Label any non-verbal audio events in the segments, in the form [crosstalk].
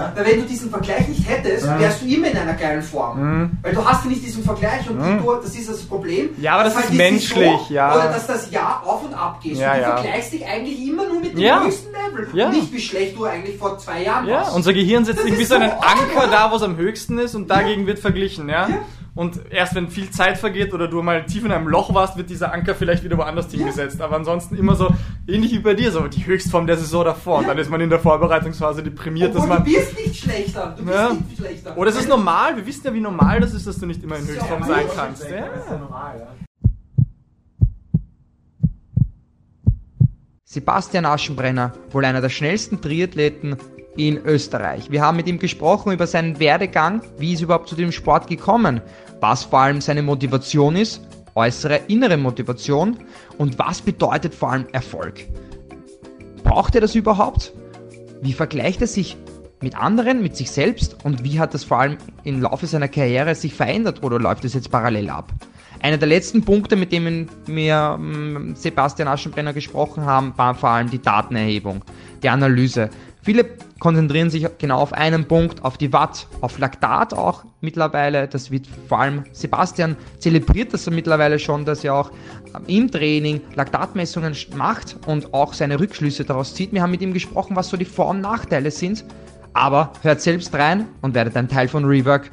Weil wenn du diesen Vergleich nicht hättest, Mhm. wärst du immer in einer geilen Form. Weil du hast ja nicht diesen Vergleich und Mhm. du, das ist das Problem. Ja, aber das ist halt menschlich, Saison ja. Oder dass das Jahr auf und ab geht. Ja, und du ja. vergleichst dich eigentlich immer nur mit dem Ja. höchsten Level. Ja. Und nicht, wie schlecht du eigentlich vor zwei Jahren Ja, warst. unser Gehirn setzt irgendwie so einen so Anker da, wo es am höchsten ist und dagegen wird verglichen, ja? Und erst wenn viel Zeit vergeht oder du mal tief in einem Loch warst, wird dieser Anker vielleicht wieder woanders hingesetzt. Aber ansonsten immer so, ähnlich wie bei dir, so die Höchstform der Saison davor. Und dann ist man in der Vorbereitungsphase deprimiert, dass Obwohl, du man... bist nicht schlechter. Du bist Ja. nicht schlechter. Oder es ist normal, wir wissen ja, wie normal das ist, dass du nicht immer in Höchstform ja sein kannst. Ja. Sebastian Aschenbrenner, wohl einer der schnellsten Triathleten in Österreich. Wir haben mit ihm gesprochen über seinen Werdegang, wie ist überhaupt zu dem Sport gekommen, was vor allem seine Motivation ist, äußere, innere Motivation und was bedeutet vor allem Erfolg. Braucht er das überhaupt? Wie vergleicht er sich mit anderen, mit sich selbst und wie hat das vor allem im Laufe seiner Karriere sich verändert oder läuft es jetzt parallel ab? Einer der letzten Punkte, mit denen wir ähm, Sebastian Aschenbrenner gesprochen haben, war vor allem die Datenerhebung, die Analyse. Viele konzentrieren sich genau auf einen Punkt, auf die Watt, auf Laktat auch mittlerweile. Das wird vor allem Sebastian zelebriert das mittlerweile schon, dass er auch ähm, im Training Laktatmessungen macht und auch seine Rückschlüsse daraus zieht. Wir haben mit ihm gesprochen, was so die Vor- und Nachteile sind. Aber hört selbst rein und werdet ein Teil von Rework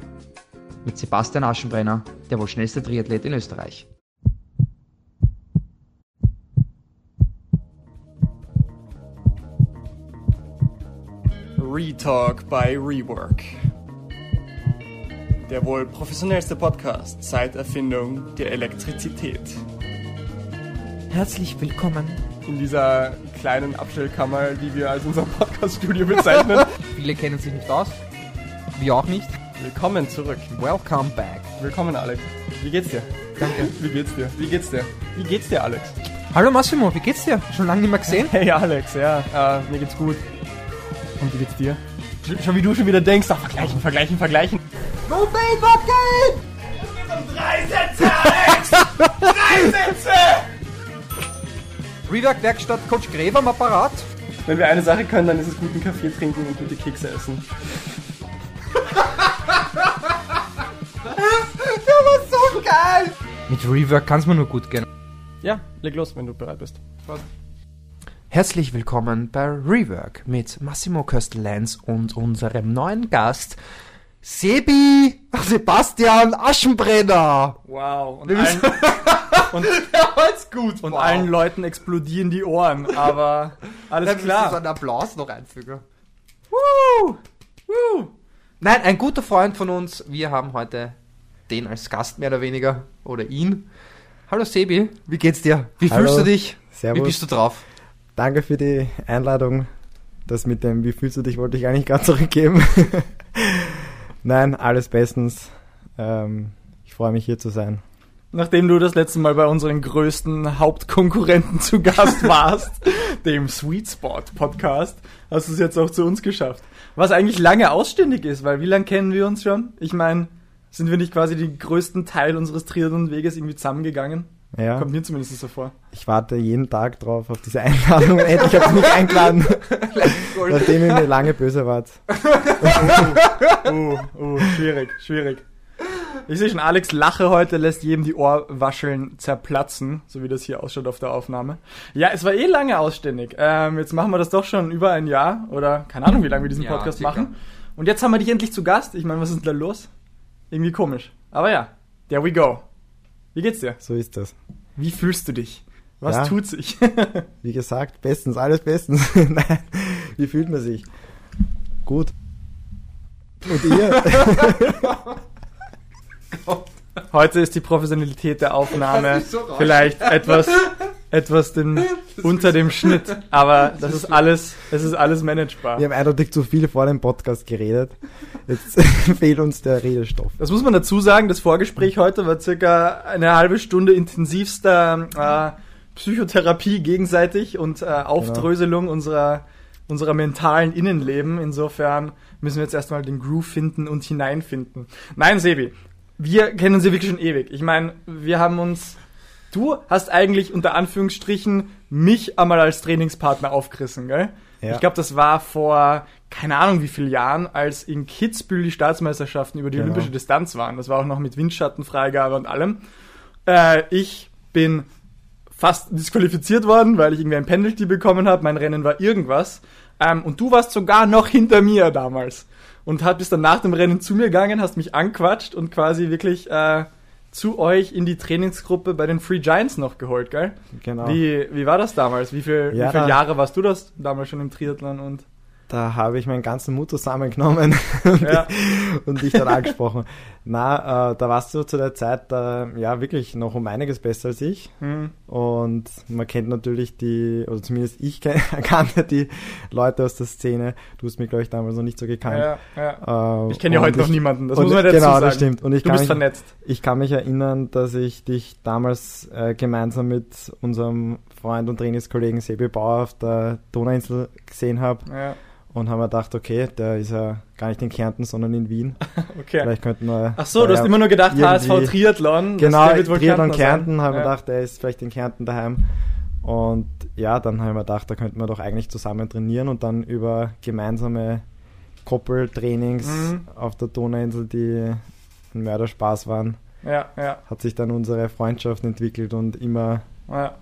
mit Sebastian Aschenbrenner, der wohl schnellste Triathlet in Österreich. Retalk by Rework. Der wohl professionellste Podcast seit Erfindung der Elektrizität. Herzlich willkommen. In dieser kleinen Abstellkammer, die wir als unser Podcast-Studio bezeichnen. [laughs] Viele kennen sich nicht aus. Wir auch nicht. Willkommen zurück. Welcome back. Willkommen, Alex. Wie geht's dir? Danke. Wie geht's dir? Wie geht's dir? Wie geht's dir, Alex? Hallo Massimo, wie geht's dir? Schon lange nicht mehr gesehen? Hey, Alex, ja, äh, mir geht's gut. Und wie geht's dir? Sch- Schon wie du schon wieder denkst, ach, vergleichen, vergleichen, vergleichen. No pain, no gain! Drei Sätze, Alex! Drei Sätze! Rework Werkstatt Coach Gräber am Apparat. Wenn wir eine Sache können, dann ist es guten Kaffee trinken und gute Kekse essen. [laughs] Der war so geil! Mit Rework kann's mir nur gut gehen. Ja, leg los, wenn du bereit bist. Spaß. Herzlich willkommen bei Rework mit Massimo Köstel-Lenz und unserem neuen Gast Sebi [laughs] Sebastian Aschenbrenner. Wow. Und, allen, [laughs] und, jetzt gut. und allen Leuten explodieren die Ohren, aber alles So klar. einen Applaus noch einfügen. Woo! Woo! Nein, ein guter Freund von uns. Wir haben heute den als Gast mehr oder weniger oder ihn. Hallo Sebi, wie geht's dir? Wie Hallo. fühlst du dich? Servus. Wie bist du drauf? Danke für die Einladung. Das mit dem Wie fühlst du dich wollte ich eigentlich [laughs] gerade zurückgeben. [laughs] Nein, alles bestens. Ähm, ich freue mich hier zu sein. Nachdem du das letzte Mal bei unseren größten Hauptkonkurrenten zu Gast [laughs] warst, dem Sweet Spot Podcast, hast du es jetzt auch zu uns geschafft. Was eigentlich lange ausständig ist, weil wie lange kennen wir uns schon? Ich meine, sind wir nicht quasi den größten Teil unseres Triathlon-Weges irgendwie zusammengegangen? Ja, Kommt mir zumindest so vor. ich warte jeden Tag drauf auf diese Einladung. Endlich habt ihr mich [laughs] eingeladen, nachdem ihr mir lange böse wart. [laughs] Uh, uh, schwierig, schwierig. Ich sehe schon, Alex Lache heute lässt jedem die Ohrwascheln zerplatzen, so wie das hier ausschaut auf der Aufnahme. Ja, es war eh lange ausständig. Ähm, jetzt machen wir das doch schon über ein Jahr oder keine Ahnung, wie lange wir diesen [laughs] Ja, Podcast circa. machen. Und jetzt haben wir dich endlich zu Gast. Ich meine, was ist denn da los? Irgendwie komisch. Aber ja, there we go. Wie geht's dir? So ist das. Wie fühlst du dich? Was Ja. tut sich? [laughs] Wie gesagt, bestens, alles bestens. [laughs] Nein, wie fühlt man sich? Gut. Und ihr? [laughs] Heute ist die Professionalität der Aufnahme so vielleicht etwas, etwas dem, [laughs] unter dem Schnitt. Aber das ist alles, es ist alles managebar. Wir haben eindeutig zu viel vor dem Podcast geredet. Jetzt [laughs] fehlt uns der Redestoff. Das muss man dazu sagen, das Vorgespräch heute war circa eine halbe Stunde intensivster äh, Psychotherapie gegenseitig und äh, Aufdröselung unserer, unserer mentalen Innenleben. Insofern müssen wir jetzt erstmal den Groove finden und hineinfinden. Nein, Sebi, wir kennen sie wirklich schon ewig. Ich meine, wir haben uns. Du hast eigentlich unter Anführungsstrichen mich einmal als Trainingspartner aufgerissen, gell? Ja. Ich glaube, das war vor keine Ahnung wie vielen Jahren, als in Kitzbühel die Staatsmeisterschaften über die genau. olympische Distanz waren. Das war auch noch mit Windschattenfreigabe und allem. Äh, ich bin fast disqualifiziert worden, weil ich irgendwie ein Penalty bekommen habe. Mein Rennen war irgendwas. Ähm, und du warst sogar noch hinter mir damals. Und bist dann nach dem Rennen zu mir gegangen, hast mich anquatscht und quasi wirklich äh, zu euch in die Trainingsgruppe bei den Free Giants noch geholt, gell? Genau. Wie, wie war das damals? Wie, viel, ja, wie viele Jahre warst du das damals schon im Triathlon und da habe ich meinen ganzen Mut zusammengenommen [laughs] und, ja. [laughs] und dich dann angesprochen. Na, äh, da warst du zu der Zeit äh, ja wirklich noch um einiges besser als ich. Mhm. Und man kennt natürlich die, oder zumindest ich [laughs] kannte die Leute aus der Szene. Du hast mich, glaube ich, damals noch nicht so gekannt. Ja, ja. Äh, ich kenne ja heute ich, noch niemanden, das muss man dazu genau, sagen. Genau, das stimmt. Und ich du bist mich, vernetzt. Ich kann mich erinnern, dass ich dich damals äh, gemeinsam mit unserem Freund und Trainingskollegen Sebi Bauer auf der Donauinsel gesehen habe. Ja und haben wir gedacht, okay, der ist ja gar nicht in Kärnten, sondern in Wien. [laughs] okay. Vielleicht könnten wir. Ach so, du hast immer nur gedacht, HSV Triathlon. Genau, Triathlon Kärnten, Kärnten haben wir gedacht, der ist vielleicht in Kärnten daheim. Und ja, dann haben wir gedacht, da könnten wir doch eigentlich zusammen trainieren und dann über gemeinsame Koppeltrainings mhm. auf der Donauinsel, die ein Mörderspaß waren, ja, ja. hat sich dann unsere Freundschaft entwickelt und immer ja.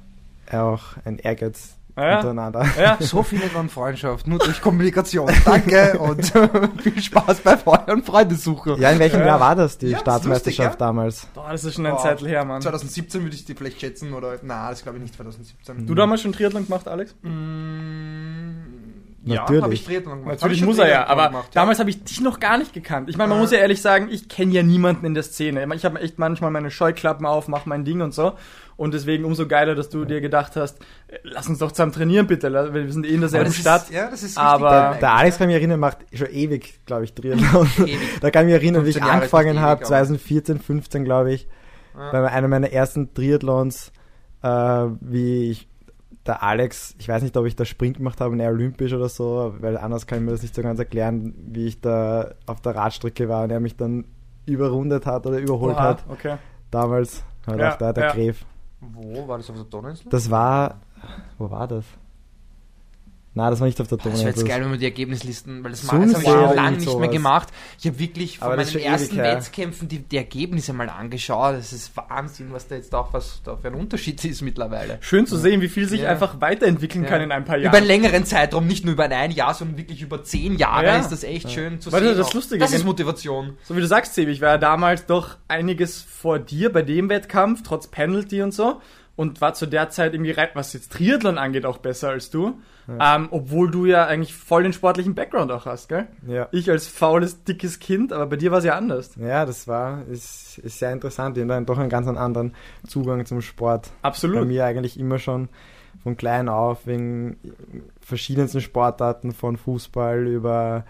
auch ein Ehrgeiz ja. untereinander. Ja. So findet man Freundschaft, nur durch Kommunikation. Danke und [laughs] viel Spaß bei euren Freundesuche. Ja, in welchem ja. Jahr war das, die ja, Staatsmeisterschaft damals? Boah, das ist schon ein Zettel her, Mann. 2017 würde ich die vielleicht schätzen, oder? Na, das glaube ich nicht 2017. Du damals schon Triathlon gemacht, Alex? Mm, ja, habe ich Triathlon gemacht. Natürlich muss er ja, aber gemacht, damals habe ich dich noch gar nicht gekannt. Ich meine, man muss ja ehrlich sagen, ich kenne ja niemanden in der Szene. Ich habe echt manchmal meine Scheuklappen auf, mache mein Ding und so. Und deswegen umso geiler, dass du dir gedacht hast, äh, lass uns doch zusammen trainieren, bitte. Wir sind eh in derselben Stadt. Ist, ja, das ist aber der, der, Alex kann mich erinnern, macht schon ewig, glaube ich, Triathlon. [laughs] da kann ich mich erinnern, wie ich angefangen habe, 2014, 15, glaube ich, ja. bei einem meiner ersten Triathlons, äh, wie ich der Alex, ich weiß nicht, ob ich da Sprint gemacht habe, ne, olympisch oder so, weil anders kann ich mir das nicht so ganz erklären, wie ich da auf der Radstrecke war und er mich dann überrundet hat oder überholt Oha, hat. Okay. Damals, halt ja, auch da der ja. Gräf. Wo war das auf der Donauinsel? Das war, wo war das? Nein, das war nicht auf der Donau. Das wäre jetzt geil, wenn wir die Ergebnislisten, weil das, das habe ich schon lange nicht mehr gemacht. Ich habe wirklich von meinen ersten Wettkämpfen die, die, Ergebnisse mal angeschaut. Das ist Wahnsinn, was da jetzt auch was da für ein Unterschied ist mittlerweile. Schön zu sehen, wie viel sich ja. einfach weiterentwickeln ja. kann in ein paar Jahren. Über einen längeren Zeitraum, nicht nur über ein Jahr, sondern wirklich über zehn Jahre ja. ist das echt schön zu Warte, sehen. Das, Lustige, das ist Motivation. So wie du sagst, Sebi, ich war ja damals doch einiges vor dir bei dem Wettkampf, trotz Penalty und so und war zu der Zeit irgendwie, was jetzt Triathlon angeht, auch besser als du. Ja. Ähm, obwohl du ja eigentlich voll den sportlichen Background auch hast, gell? Ja. Ich als faules, dickes Kind, aber bei dir war es ja anders. Ja, das war, ist, ist sehr interessant. Ich habe dann doch einen ganz anderen Zugang zum Sport. Absolut. Bei mir eigentlich immer schon von klein auf wegen verschiedensten Sportarten, von Fußball über,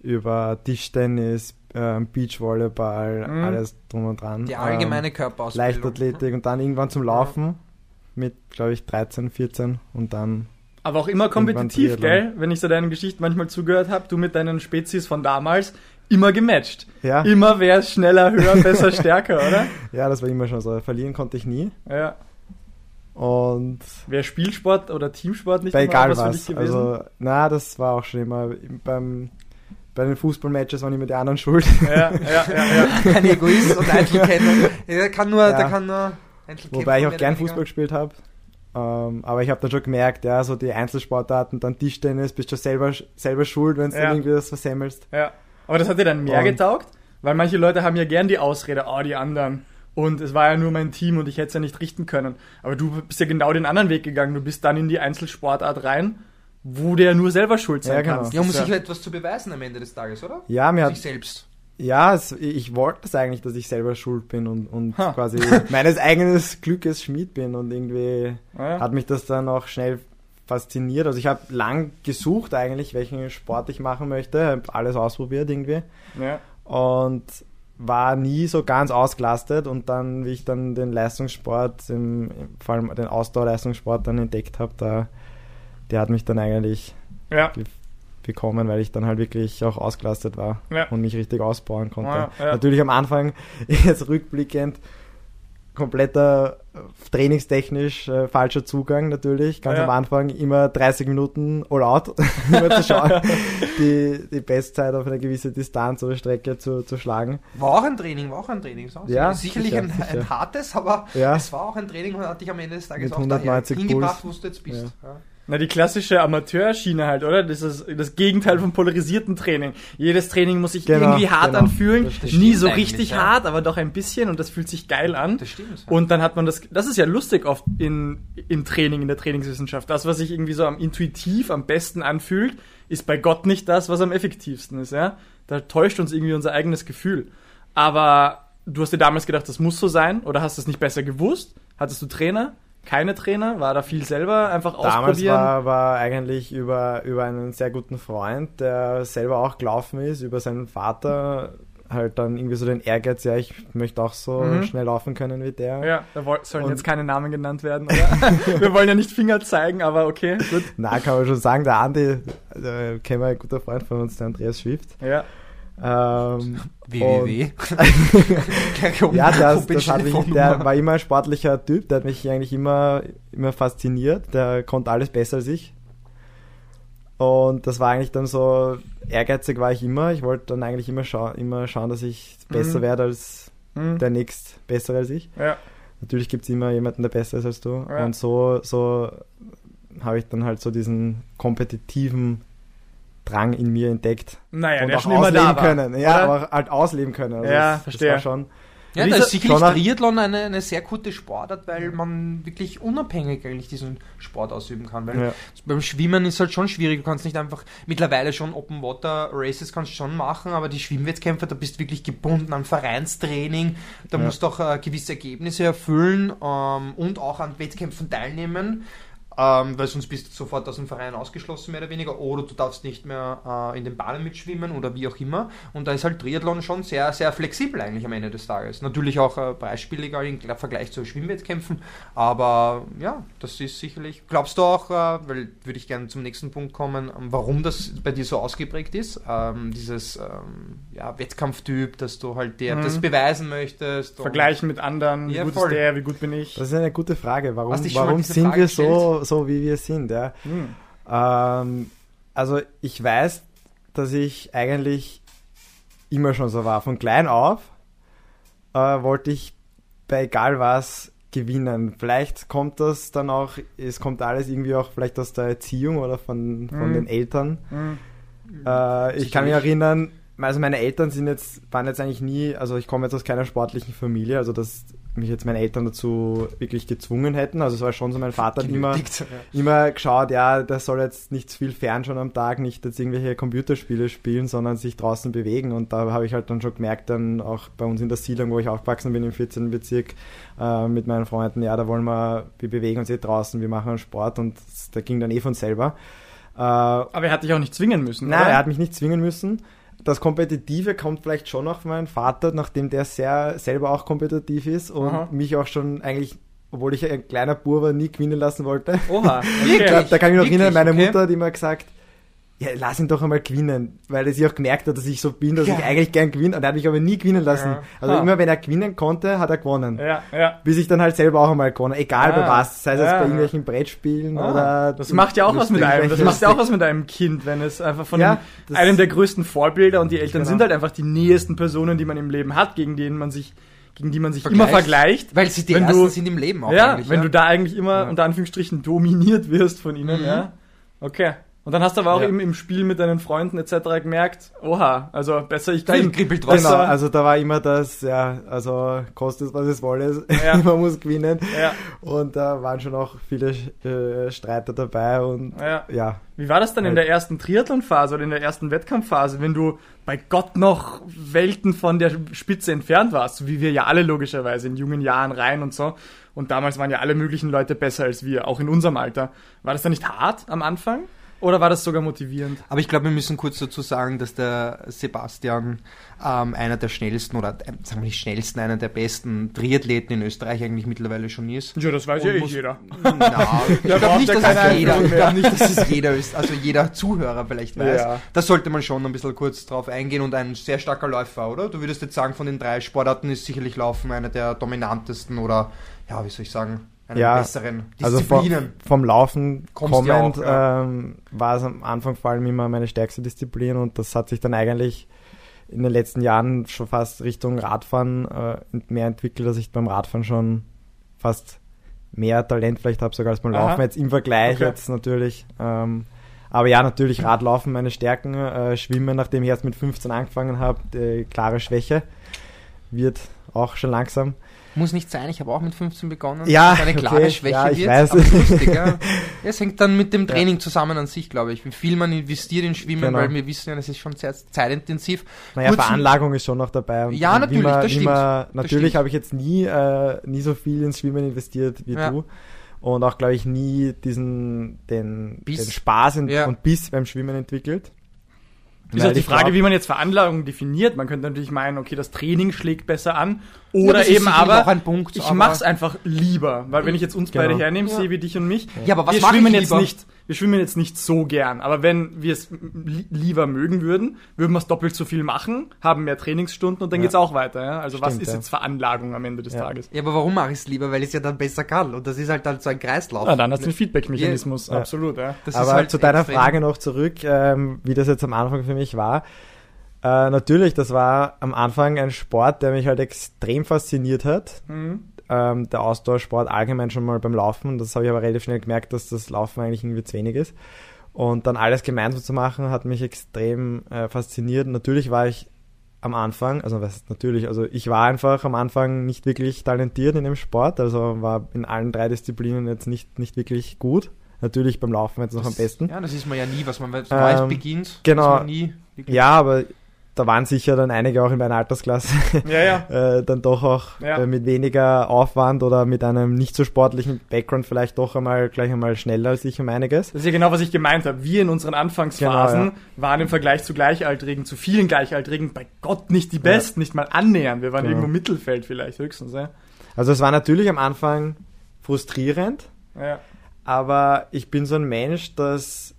über Tischtennis, ähm, Beachvolleyball, mhm. alles drum und dran. Die allgemeine ähm, Körperausbildung. Leichtathletik und dann irgendwann zum Laufen ja. mit, glaube ich, 13, 14 und dann. Aber auch immer kompetitiv, gell? Wenn ich so deinen Geschichten manchmal zugehört habe, du mit deinen Spezies von damals, immer gematcht. Ja. Immer wer schneller, höher, [laughs] besser, stärker, oder? Ja, das war immer schon so. Verlieren konnte ich nie. Ja. Und. Wäre Spielsport oder Teamsport nicht bei egal was, was. Also, na, das war auch schon immer beim bei den Fußballmatches waren immer die anderen schuld. Ja, ja, ja, ja. [laughs] Ein Egoist und Einzelkenner. Der kann nur, ja. der kann nur Wobei ich auch gern Fußball gespielt habe. Ähm, aber ich habe dann schon gemerkt, ja, so die Einzelsportarten, dann Tischtennis, bist du selber, selber schuld, wenn du ja. irgendwie das versemmelst. Ja. Aber das hat dir dann mehr und getaugt? Weil manche Leute haben ja gern die Ausrede, oh, die anderen. Und es war ja nur mein Team und ich hätte es ja nicht richten können. Aber du bist ja genau den anderen Weg gegangen. Du bist dann in die Einzelsportart rein wo der nur selber schuld sein ja, genau. kann. Ja, um sich ja etwas zu beweisen am Ende des Tages, oder? Ja, mir hat, sich selbst. Ja, es, ich wollte das eigentlich, dass ich selber schuld bin und, und quasi [laughs] meines eigenen Glückes Schmied bin und irgendwie ja. hat mich das dann auch schnell fasziniert. Also ich habe lang gesucht eigentlich, welchen Sport ich machen möchte, habe alles ausprobiert irgendwie ja. und war nie so ganz ausgelastet und dann, wie ich dann den Leistungssport, im, vor allem den Ausdauerleistungssport dann entdeckt habe, da der hat mich dann eigentlich ja. bekommen, weil ich dann halt wirklich auch ausgelastet war ja. und mich richtig ausbauen konnte. Ja, Natürlich am Anfang, [laughs] jetzt rückblickend, kompletter äh, trainingstechnisch äh, falscher Zugang natürlich. Ganz ja. am Anfang immer 30 Minuten all out, [laughs] immer zu schauen, [laughs] die, die Bestzeit auf eine gewisse Distanz oder Strecke zu, zu schlagen. War auch ein Training, war auch ein Training. So. Ja, Sicherlich sicher, ein, sicher. ein, hartes, aber ja. es war auch ein Training und hatte ich am Ende des Tages Mit auch 190 hingebracht, wo du jetzt bist. Ja. Na, die klassische Amateurschiene halt, oder? Das ist das Gegenteil vom polarisierten Training. Jedes Training muss sich genau, irgendwie hart genau. anfühlen. Das, das Nie so richtig ja. hart, aber doch ein bisschen und das fühlt sich geil an. Das stimmt. Ja. Und dann hat man das, das ist ja lustig oft in, im Training, in der Trainingswissenschaft. Das, was sich irgendwie so am intuitiv am besten anfühlt, ist bei Gott nicht das, was am effektivsten ist, ja? Da täuscht uns irgendwie unser eigenes Gefühl. Aber du hast dir damals gedacht, das muss so sein oder hast du es nicht besser gewusst? Hattest du Trainer? Keine Trainer? War da viel selber einfach Damals ausprobieren? Damals war, war eigentlich über, über einen sehr guten Freund, der selber auch gelaufen ist, über seinen Vater halt dann irgendwie so den Ehrgeiz, ja, ich möchte auch so mhm. schnell laufen können wie der. Ja, da sollen und jetzt keine Namen genannt werden, oder? [laughs] wir wollen ja nicht Finger zeigen, aber okay, gut. Na, kann man schon sagen, der Andi, der kennen wir ein guter Freund von uns, der Andreas Schwift. Ja. Ähm, www. [laughs] ja, das, das hat mich, der war immer ein sportlicher Typ, der hat mich eigentlich immer, immer fasziniert, der konnte alles besser als ich. Und das war eigentlich dann so, ehrgeizig war ich immer, ich wollte dann eigentlich immer, scha immer schauen, dass ich besser mhm. werde als mhm. der nächst bessere als ich. Ja. Natürlich gibt es immer jemanden, der besser ist als du. Ja. Und so, so habe ich dann halt so diesen kompetitiven Drang in mir entdeckt. Naja, und der auch schon immer da war, können. Ja, oder? aber halt ausleben können. Also ja, das, verstehe. Das war schon, ja, da ist sicherlich Triathlon eine, eine sehr gute Sportart, weil man wirklich unabhängig eigentlich diesen Sport ausüben kann. Weil ja. beim Schwimmen ist halt schon schwierig. Du kannst nicht einfach mittlerweile schon Open Water Races kannst schon machen, aber die Schwimmwettkämpfe, da bist du wirklich gebunden an Vereinstraining. Da ja. musst du auch äh, gewisse Ergebnisse erfüllen ähm, und auch an Wettkämpfen teilnehmen ähm, weil sonst bist du sofort aus dem Verein ausgeschlossen, mehr oder weniger, oder du darfst nicht mehr äh, in den Bahnen mitschwimmen oder wie auch immer. Und da ist halt Triathlon schon sehr, sehr flexibel eigentlich am Ende des Tages. Natürlich auch äh, preisspieliger im Vergleich zu Schwimmwettkämpfen, aber ja, das ist sicherlich. Glaubst du auch, äh, weil würde ich gerne zum nächsten Punkt kommen, ähm, warum das bei dir so ausgeprägt ist, ähm, dieses ähm, ja, Wettkampftyp, dass du halt dir mhm. das beweisen möchtest. Vergleichen mit anderen, ja, wie gut voll. ist der, wie gut bin ich. Das ist eine gute Frage. Warum, warum sind Frage wir so, so, wie wir sind. Ja. Hm. Ähm, also ich weiß, dass ich eigentlich immer schon so war. Von klein auf äh, wollte ich bei egal was gewinnen. Vielleicht kommt das dann auch, es kommt alles irgendwie auch vielleicht aus der Erziehung oder von, von mm. den Eltern. Mm. Äh, ich kann mich erinnern, also meine Eltern sind jetzt, waren jetzt eigentlich nie, also ich komme jetzt aus keiner sportlichen Familie, also das mich jetzt meine Eltern dazu wirklich gezwungen hätten. Also es war schon so, mein Vater hat immer, ja. immer geschaut, ja, der soll jetzt nicht zu viel Fernschauen am Tag, nicht jetzt irgendwelche Computerspiele spielen, sondern sich draußen bewegen. Und da habe ich halt dann schon gemerkt, dann auch bei uns in der Siedlung, wo ich aufgewachsen bin, im 14. Bezirk, äh, mit meinen Freunden, ja, da wollen wir, wir bewegen uns eh draußen, wir machen Sport und da ging dann eh von selber. Äh, Aber er hat dich auch nicht zwingen müssen, Nein, oder? er hat mich nicht zwingen müssen das Kompetitive kommt vielleicht schon von meinem Vater, nachdem der sehr selber auch kompetitiv ist und Aha. mich auch schon eigentlich, obwohl ich ein kleiner Bub war, nie gewinnen lassen wollte. Oha, [laughs] okay. da, da, kann ich mich noch erinnern, meine okay. Mutter hat immer gesagt, ja, lass ihn doch einmal gewinnen, weil er sich auch gemerkt hat, dass ich so bin, dass ja. ich eigentlich gern gewinne und er hat mich aber nie gewinnen lassen. Ja. Also ha. immer wenn er gewinnen konnte, hat er gewonnen. Ja, ja. Bis ich dann halt selber auch einmal gewonnen, egal bei was, sei es ja. bei irgendwelchen Brettspielen ah. oder... Das macht ja auch was mit einem, das macht ja auch was mit einem Kind, wenn es einfach von einem, einem der größten Vorbilder und die Eltern genau. sind halt einfach die nähesten Personen, die man im Leben hat, gegen denen man sich gegen die man sich immer vergleicht. Weil sie die wenn ersten du, sind im Leben auch. Ja, wenn du da eigentlich immer unter Anführungsstrichen dominiert wirst von ihnen, mhm. ja. Okay. Und dann hast du aber auch ja. eben im Spiel mit deinen Freunden etc. gemerkt, oha, also besser ich gewinne. Genau, also da war immer das, ja, also kostet es, was es wolle, ja. [laughs] man muss gewinnen. Ja. Und da waren schon auch viele äh, Streiter dabei und ja. Wie war das dann halt. in der ersten Triathlon-Phase oder in der ersten Wettkampfphase, wenn du bei Gott noch Welten von der Spitze entfernt warst, wie wir ja alle logischerweise in jungen Jahren rein und so. Und damals waren ja alle möglichen Leute besser als wir, auch in unserem Alter. War das dann nicht hart am Anfang? Oder war das sogar motivierend? Aber ich glaube, wir müssen kurz dazu sagen, dass der Sebastian ähm, einer der schnellsten oder äh, sagen wir nicht schnellsten, einer der besten Triathleten in Österreich eigentlich mittlerweile schon ist. Ja, das weiß ja eh jeder. [laughs] Na, ich glaube nicht, dass es jeder, ich glaube nicht, dass es jeder ist, also jeder Zuhörer vielleicht weiß. Ja. Da sollte man schon ein bisschen kurz drauf eingehen und ein sehr starker Läufer, oder? Du würdest jetzt sagen, von den drei Sportarten ist sicherlich Laufen einer der dominantesten oder, ja, wie soll ich sagen, einer ja, besseren Disziplinen. Also vom, vom Laufen kommend auch, ja. ähm, war es am Anfang vor allem immer meine stärkste Disziplin und das hat sich dann eigentlich in den letzten Jahren schon fast Richtung Radfahren äh, mehr entwickelt, dass ich beim Radfahren schon fast mehr Talent vielleicht habe sogar als beim Laufen jetzt im Vergleich okay. jetzt natürlich. Ähm, aber ja, natürlich Radlaufen meine Stärken, äh, Schwimmen, nachdem ich erst mit 15 angefangen habe, klare Schwäche wird auch schon langsam. Muss nicht sein, ich habe auch mit 15 begonnen. Ja, eine klare okay, Schwäche ja, ich wird. Weiß. Lustig, ja. [laughs] Es hängt dann mit dem Training ja. zusammen an sich, glaube ich. Wie viel man investiert in Schwimmen, genau. weil wir wissen ja, das ist schon sehr zeitintensiv. Naja, Kurzen, Veranlagung ist schon noch dabei. Und ja, natürlich, man, das stimmt. Man, natürlich habe ich jetzt nie, äh, nie so viel ins Schwimmen investiert wie ja. du und auch, glaube ich, nie diesen den, den Spaß ja. und Biss beim Schwimmen entwickelt. Ist auch die Frage, glaub, wie man jetzt Veranlagung definiert. Man könnte natürlich meinen, okay, das Training schlägt besser an. Oder ja, eben aber, Punkt, ich mach's einfach lieber. Weil wenn ich jetzt uns genau. beide hernehme, ja. sehe wie dich und mich, ja, aber was wir schwimmen jetzt nicht, wir schwimmen jetzt nicht so gern. Aber wenn wir es lieber mögen würden, würden wir es doppelt so viel machen, haben mehr Trainingsstunden und dann ja. geht's auch weiter. Ja? Also Stimmt, was ist jetzt Veranlagung am Ende des Tages? Ja, aber warum mache ich es lieber? Weil ich es ja dann besser kann. Und das ist halt dann so ein Kreislauf. Ja, dann hast du einen Feedback-Mechanismus, absolut. Ja. Das aber halt zu deiner extrem. Frage noch zurück, ähm, wie das jetzt am Anfang für mich war. Äh, natürlich, das war am Anfang ein Sport, der mich halt extrem fasziniert hat. Mhm. Ähm, der Ausdauersport allgemein schon mal beim Laufen. Das habe ich aber relativ schnell gemerkt, dass das Laufen eigentlich irgendwie zu wenig ist. Und dann alles gemeinsam zu machen, hat mich extrem äh, fasziniert. Natürlich war ich am Anfang, also was natürlich, also ich war einfach am Anfang nicht wirklich talentiert in dem Sport, also war in allen drei Disziplinen jetzt nicht, nicht wirklich gut. Natürlich beim Laufen jetzt noch das, am besten. Ja, das ist man ja nie, was man weiß, ähm, beginnt. Genau. ja, aber da waren sicher dann einige auch in meiner Altersklasse ja, ja. [laughs] äh, dann doch auch ja. äh, mit weniger Aufwand oder mit einem nicht so sportlichen Background vielleicht doch einmal gleich einmal schneller als ich um einiges. Das ist ja genau, was ich gemeint habe. Wir in unseren Anfangsphasen genau, waren im Vergleich zu Gleichaltrigen, zu vielen Gleichaltrigen, bei Gott nicht die Besten, nicht mal annähernd. Wir waren genau. irgendwo Mittelfeld vielleicht höchstens. Also es war natürlich am Anfang frustrierend, aber ich bin so ein Mensch, dass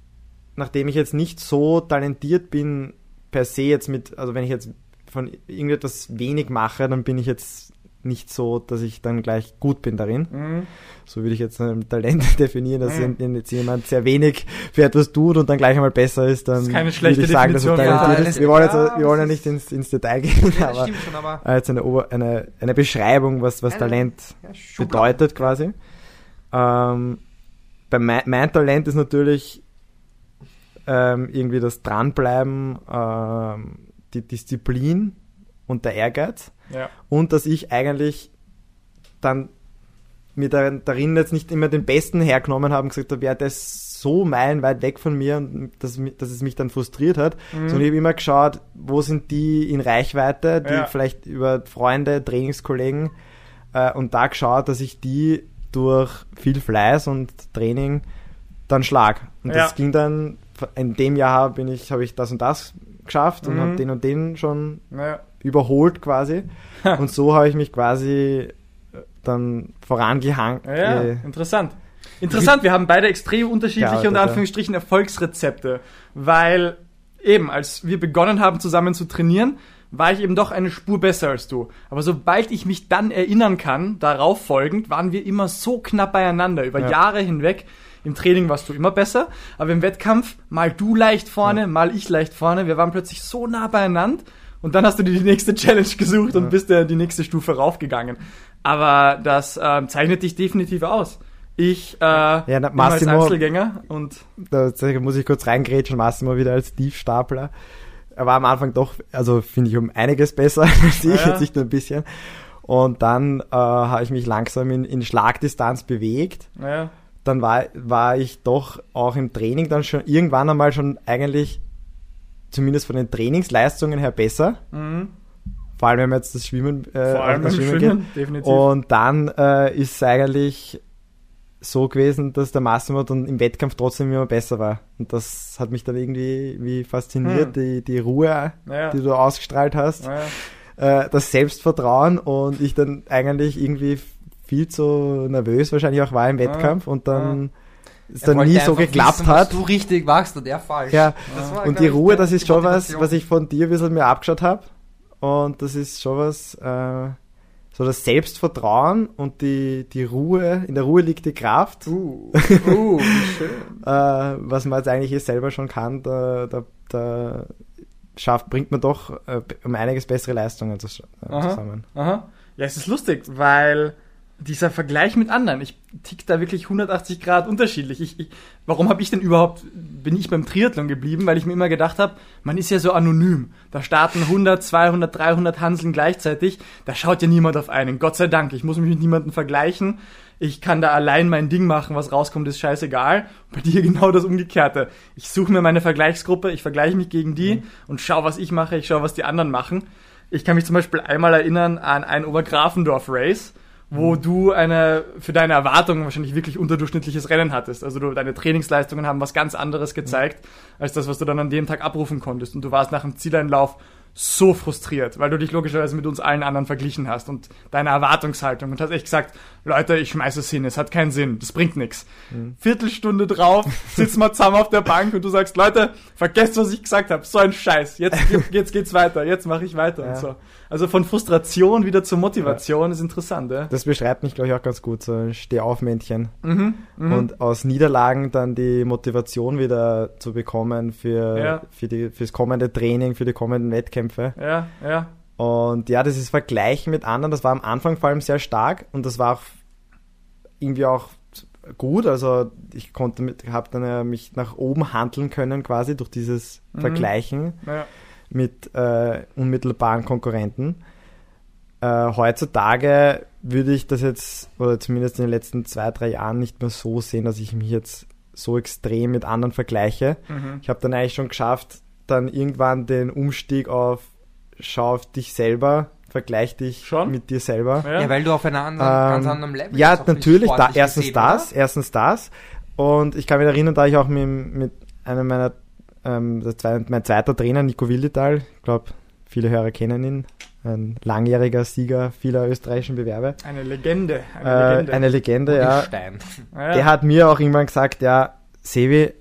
nachdem ich jetzt nicht so talentiert bin per se jetzt mit, also wenn ich jetzt von irgendetwas wenig mache, dann bin ich jetzt nicht so, dass ich dann gleich gut bin darin. Mhm. So würde ich jetzt ein Talent [laughs] definieren, dass mhm. wenn jetzt jemand sehr wenig für etwas tut und dann gleich einmal besser ist, dann ist keine schlechte würde ich sagen, Definition, dass er talentiert ja, ist. Wir wollen, jetzt, ja, wir wollen ja nicht ins, ins Detail gehen, [laughs] ja, aber, schon, aber als eine, eine, eine Beschreibung, was, was eine, Talent bedeutet quasi. Ähm, bei mein, mein Talent ist natürlich ähm, irgendwie das Dranbleiben, ähm, die Disziplin und der Ehrgeiz. Ja. Und dass ich eigentlich dann mir darin jetzt nicht immer den Besten hergenommen habe und gesagt habe, ja, der ist so meilenweit weg von mir und dass, dass es mich dann frustriert hat, mhm. sondern ich habe immer geschaut, wo sind die in Reichweite, die ja. vielleicht über Freunde, Trainingskollegen äh, und da geschaut, dass ich die durch viel Fleiß und Training dann schlag. Und ja. das ging dann in dem Jahr bin ich, habe ich das und das geschafft und mhm. habe den und den schon ja. überholt quasi. und so habe ich mich quasi äh, dann vorangehangen. Ja, äh, interessant. Interessant, wir haben beide extrem unterschiedliche, unter Anführungsstrichen, Erfolgsrezepte. Weil eben, als wir begonnen haben, zusammen zu trainieren, war ich eben doch eine Spur besser als du. Aber sobald ich mich dann erinnern kann, darauf folgend, waren wir immer so knapp beieinander, über ja. Jahre hinweg, im Training warst du immer besser, aber im Wettkampf mal du leicht vorne, ja. mal ich leicht vorne. Wir waren plötzlich so nah beieinander und dann hast du dir die nächste Challenge gesucht ja. und bist ja die nächste Stufe raufgegangen. Aber das äh, zeichnet dich definitiv aus. Ich äh, ja, na, Massimo, als Einzelgänger und da muss ich kurz reingrätschen, Massimo wieder als Tiefstapler. Er war am Anfang doch, also finde ich um einiges besser [laughs] als ich, ja. jetzt nicht nur ein bisschen. Und dann äh, habe ich mich langsam in, in Schlagdistanz bewegt. Ja dann war, war ich doch auch im Training dann schon irgendwann einmal schon eigentlich, zumindest von den Trainingsleistungen her besser. Mhm. Vor allem, wenn man jetzt das Schwimmen, äh, Vor allem das Schwimmen, Schwimmen geht. definitiv. Und dann äh, ist es eigentlich so gewesen, dass der Massimo dann im Wettkampf trotzdem immer besser war. Und das hat mich dann irgendwie wie fasziniert, hm. die, die Ruhe, ja. die du ausgestrahlt hast, ja. äh, das Selbstvertrauen und ich dann eigentlich irgendwie viel zu nervös wahrscheinlich auch war im Wettkampf und dann es dann nie so geklappt wissen, hat. du richtig machst und er falsch. Ja, und die Ruhe, das ist schon was, was ich von dir ein bisschen mehr abgeschaut habe. Und das ist schon was, äh, so das Selbstvertrauen und die, die Ruhe, in der Ruhe liegt die Kraft. Uh, [laughs] uh schön. äh, was man jetzt eigentlich selber schon kann, da, da, da schafft, bringt man doch äh, um einiges bessere Leistungen zusammen. Aha. Ja, es ist lustig, weil dieser Vergleich mit anderen, ich tick da wirklich 180 Grad unterschiedlich. Ich, ich, warum habe ich denn überhaupt, bin ich beim Triathlon geblieben? Weil ich mir immer gedacht habe, man ist ja so anonym. Da starten 100, 200, 300 Hanseln gleichzeitig. Da schaut ja niemand auf einen. Gott sei Dank, ich muss mich mit niemandem vergleichen. Ich kann da allein mein Ding machen, was rauskommt, ist scheißegal. Bei dir genau das Umgekehrte. Ich suche mir meine Vergleichsgruppe, ich vergleiche mich gegen die mhm. und schau, was ich mache, ich schau, was die anderen machen. Ich kann mich zum Beispiel einmal erinnern an ein Obergrafendorf-Race wo mhm. du eine für deine Erwartungen wahrscheinlich wirklich unterdurchschnittliches Rennen hattest. Also du, deine Trainingsleistungen haben was ganz anderes gezeigt, mhm. als das, was du dann an dem Tag abrufen konntest. Und du warst nach dem Zieleinlauf so frustriert, weil du dich logischerweise mit uns allen anderen verglichen hast und deine Erwartungshaltung und hast echt gesagt, Leute, ich schmeiß es hin, es hat keinen Sinn, das bringt nichts. Mhm. Viertelstunde drauf, [laughs] sitzen wir zusammen auf der Bank und du sagst, Leute, vergesst, was ich gesagt habe, so ein Scheiß, jetzt, [laughs] jetzt geht's weiter, jetzt mache ich weiter ja. und so. Also von Frustration wieder zur Motivation ja. ist interessant, ja. Das beschreibt mich, glaube ich, auch ganz gut, so ein Stehaufmännchen. Mhm, mh. Und aus Niederlagen dann die Motivation wieder zu bekommen für, ja. für die, fürs kommende Training, für die kommenden Wettkämpfe. Ja, ja. Und ja, das ist Vergleichen mit anderen, das war am Anfang vor allem sehr stark und das war auch irgendwie auch gut. Also ich konnte mit, habe dann ja mich nach oben handeln können quasi durch dieses mhm. Vergleichen. Ja mit äh, unmittelbaren Konkurrenten. Äh, heutzutage würde ich das jetzt, oder zumindest in den letzten zwei, drei Jahren nicht mehr so sehen, dass ich mich jetzt so extrem mit anderen vergleiche. Mhm. Ich habe dann eigentlich schon geschafft, dann irgendwann den Umstieg auf schau auf dich selber, vergleich dich Schon? mit dir selber. Ja. ja weil du auf einem anderen, ähm, ganz anderen Level bist. Ja, natürlich, da, erstens gesehen, das, oder? erstens das. Und ich kann mich erinnern, da ich auch mit, mit einem meiner ähm, mein zweiter Trainer, Nico Wildetal, ich glaube, viele Hörer kennen ihn, ein langjähriger Sieger vieler österreichischen Bewerbe. Eine Legende. Eine äh, Legende, eine Legende ja. ja. Der hat mir auch irgendwann gesagt, ja, Sevi,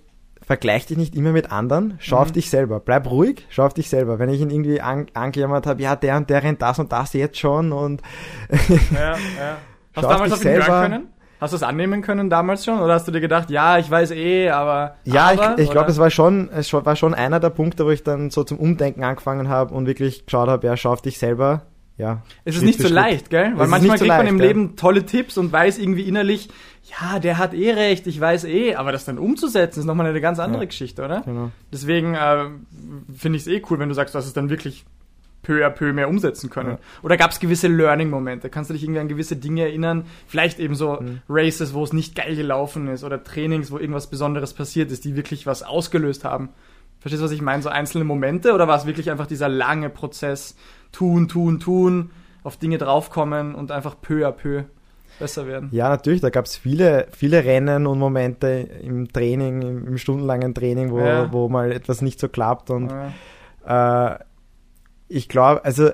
vergleich dich nicht immer mit anderen, schau mhm. auf dich selber, bleib ruhig, schau auf dich selber. Wenn ich ihn irgendwie an, angejammert habe, ja, der und der rennt das und das jetzt schon und [laughs] ja, ja. [laughs] Hast du damals auf ihn hören können? Hast du es annehmen können damals schon? Oder hast du dir gedacht, ja, ich weiß eh, aber. Ja, aber, ich, ich glaube, es war schon, es war schon einer der Punkte, wo ich dann so zum Umdenken angefangen habe und wirklich geschaut habe, ja, schau auf dich selber. Ja. Es ist nicht so Schritt. leicht, gell? Weil manchmal kriegt leicht, man im ja. Leben tolle Tipps und weiß irgendwie innerlich, ja, der hat eh recht, ich weiß eh, aber das dann umzusetzen ist nochmal eine ganz andere ja. Geschichte, oder? Genau. Deswegen äh, finde ich es eh cool, wenn du sagst, du hast es dann wirklich peu à peu mehr umsetzen können. Ja. Oder gab es gewisse Learning-Momente? Kannst du dich irgendwie an gewisse Dinge erinnern? Vielleicht eben so mhm. Races, wo es nicht geil gelaufen ist oder Trainings, wo irgendwas Besonderes passiert ist, die wirklich was ausgelöst haben. Verstehst du, was ich meine? So einzelne Momente oder war es wirklich einfach dieser lange Prozess? Tun, tun, tun, auf Dinge draufkommen und einfach peu à peu besser werden. Ja, natürlich, da gab es viele, viele Rennen und Momente im Training, im, im stundenlangen Training, wo, ja. wo mal etwas nicht so klappt und ja. äh, ich glaube, also